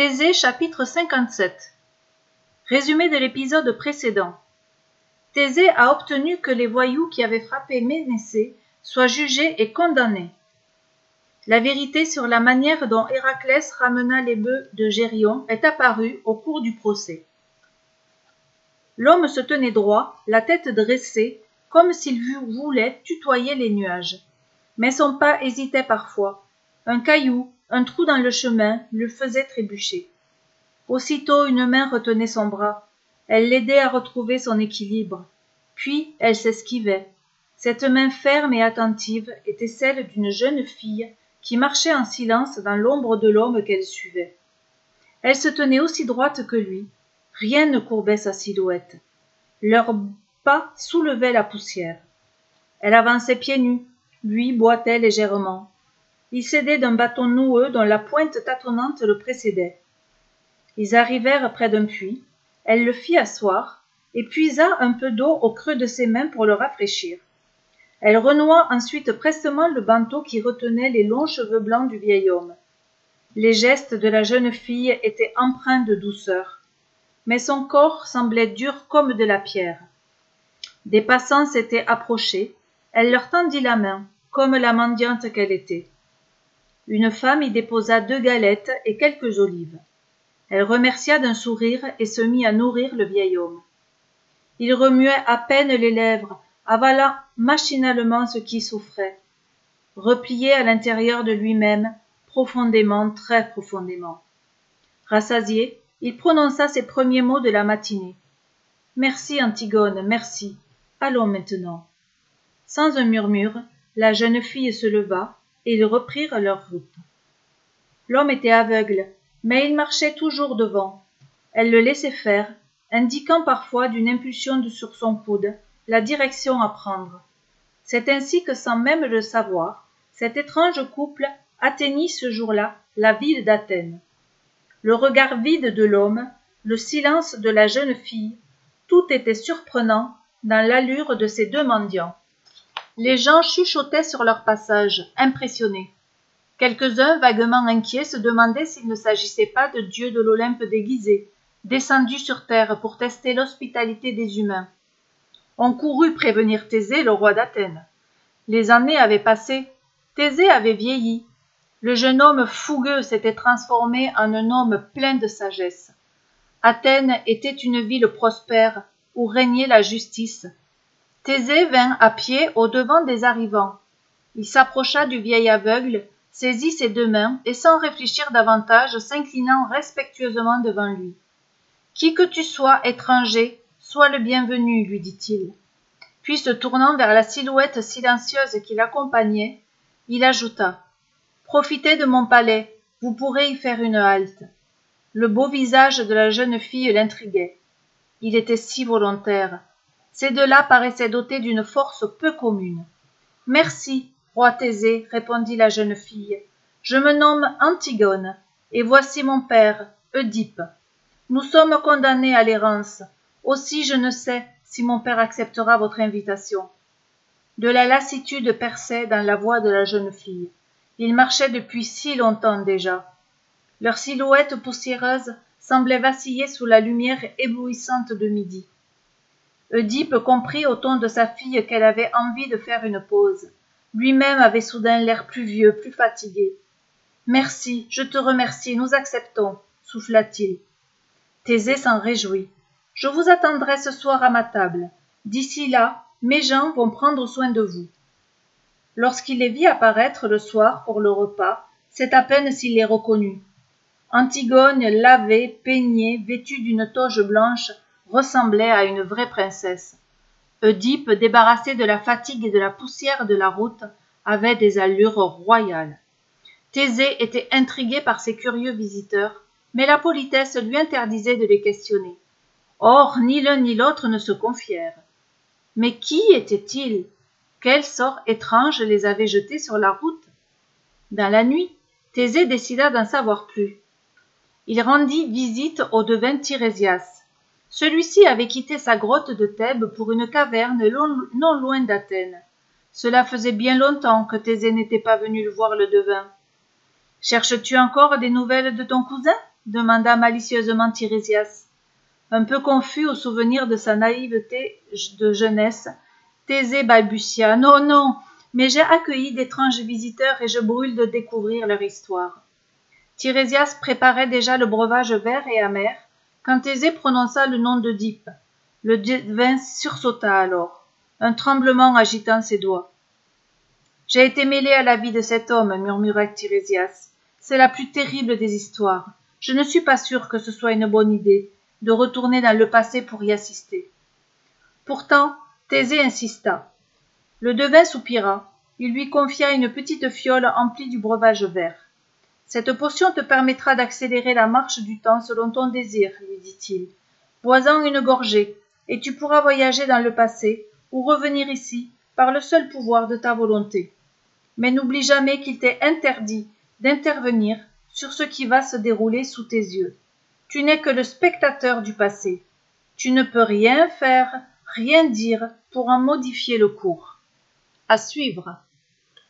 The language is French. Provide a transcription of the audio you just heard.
Thésée chapitre 57 Résumé de l'épisode précédent. Thésée a obtenu que les voyous qui avaient frappé Ménécée soient jugés et condamnés. La vérité sur la manière dont Héraclès ramena les bœufs de Gérion est apparue au cours du procès. L'homme se tenait droit, la tête dressée, comme s'il voulait tutoyer les nuages. Mais son pas hésitait parfois. Un caillou, un trou dans le chemin le faisait trébucher. Aussitôt une main retenait son bras. Elle l'aidait à retrouver son équilibre. Puis elle s'esquivait. Cette main ferme et attentive était celle d'une jeune fille qui marchait en silence dans l'ombre de l'homme qu'elle suivait. Elle se tenait aussi droite que lui. Rien ne courbait sa silhouette. Leurs pas soulevaient la poussière. Elle avançait pieds nus. Lui boitait légèrement. Il s'aidait d'un bâton noueux dont la pointe tâtonnante le précédait. Ils arrivèrent près d'un puits. Elle le fit asseoir et puisa un peu d'eau au creux de ses mains pour le rafraîchir. Elle renoua ensuite prestement le bandeau qui retenait les longs cheveux blancs du vieil homme. Les gestes de la jeune fille étaient empreints de douceur, mais son corps semblait dur comme de la pierre. Des passants s'étaient approchés, elle leur tendit la main, comme la mendiante qu'elle était. Une femme y déposa deux galettes et quelques olives. Elle remercia d'un sourire et se mit à nourrir le vieil homme. Il remuait à peine les lèvres, avalant machinalement ce qui souffrait. Replié à l'intérieur de lui-même, profondément, très profondément. Rassasié, il prononça ses premiers mots de la matinée. Merci, Antigone, merci. Allons maintenant. Sans un murmure, la jeune fille se leva, ils reprirent leur route. L'homme était aveugle, mais il marchait toujours devant. Elle le laissait faire, indiquant parfois d'une impulsion de sur son coude la direction à prendre. C'est ainsi que sans même le savoir, cet étrange couple atteignit ce jour-là la ville d'Athènes. Le regard vide de l'homme, le silence de la jeune fille, tout était surprenant dans l'allure de ces deux mendiants. Les gens chuchotaient sur leur passage, impressionnés. Quelques-uns, vaguement inquiets, se demandaient s'il ne s'agissait pas de dieux de l'Olympe déguisés, descendus sur terre pour tester l'hospitalité des humains. On courut prévenir Thésée, le roi d'Athènes. Les années avaient passé. Thésée avait vieilli. Le jeune homme fougueux s'était transformé en un homme plein de sagesse. Athènes était une ville prospère où régnait la justice, Thésée vint à pied au-devant des arrivants. Il s'approcha du vieil aveugle, saisit ses deux mains et sans réfléchir davantage s'inclinant respectueusement devant lui. Qui que tu sois, étranger, sois le bienvenu, lui dit-il. Puis se tournant vers la silhouette silencieuse qui l'accompagnait, il ajouta. Profitez de mon palais, vous pourrez y faire une halte. Le beau visage de la jeune fille l'intriguait. Il était si volontaire, ces deux-là paraissaient dotés d'une force peu commune. Merci, roi Thésée, répondit la jeune fille. Je me nomme Antigone, et voici mon père, Oedipe. Nous sommes condamnés à l'errance. Aussi je ne sais si mon père acceptera votre invitation. De la lassitude perçait dans la voix de la jeune fille. Ils marchaient depuis si longtemps déjà. Leur silhouette poussiéreuse semblait vaciller sous la lumière éblouissante de midi. Oedipe comprit au ton de sa fille qu'elle avait envie de faire une pause. Lui-même avait soudain l'air plus vieux, plus fatigué. Merci, je te remercie, nous acceptons, souffla-t-il. Thésée s'en réjouit. Je vous attendrai ce soir à ma table. D'ici là, mes gens vont prendre soin de vous. Lorsqu'il les vit apparaître le soir pour le repas, c'est à peine s'il les reconnut. Antigone, lavée, peignée, vêtue d'une toge blanche, ressemblait à une vraie princesse. Oedipe, débarrassé de la fatigue et de la poussière de la route, avait des allures royales. Thésée était intrigué par ces curieux visiteurs, mais la politesse lui interdisait de les questionner. Or, ni l'un ni l'autre ne se confièrent. Mais qui étaient-ils? Quel sort étrange les avait jetés sur la route? Dans la nuit, Thésée décida d'en savoir plus. Il rendit visite au devin Tirésias. Celui-ci avait quitté sa grotte de Thèbes pour une caverne non loin d'Athènes. Cela faisait bien longtemps que Thésée n'était pas venu le voir le devin. Cherches-tu encore des nouvelles de ton cousin? demanda malicieusement Tirésias. Un peu confus au souvenir de sa naïveté de jeunesse, Thésée balbutia. Non, non, mais j'ai accueilli d'étranges visiteurs et je brûle de découvrir leur histoire. Tirésias préparait déjà le breuvage vert et amer, quand Thésée prononça le nom d'Oedipe. Le devin sursauta alors, un tremblement agitant ses doigts. J'ai été mêlé à la vie de cet homme, murmura Tirésias. C'est la plus terrible des histoires. Je ne suis pas sûr que ce soit une bonne idée de retourner dans le passé pour y assister. Pourtant, Thésée insista. Le devin soupira. Il lui confia une petite fiole emplie du breuvage vert. Cette potion te permettra d'accélérer la marche du temps selon ton désir, lui dit-il. Bois-en une gorgée, et tu pourras voyager dans le passé ou revenir ici par le seul pouvoir de ta volonté mais n'oublie jamais qu'il t'est interdit d'intervenir sur ce qui va se dérouler sous tes yeux. Tu n'es que le spectateur du passé. Tu ne peux rien faire, rien dire pour en modifier le cours. À suivre.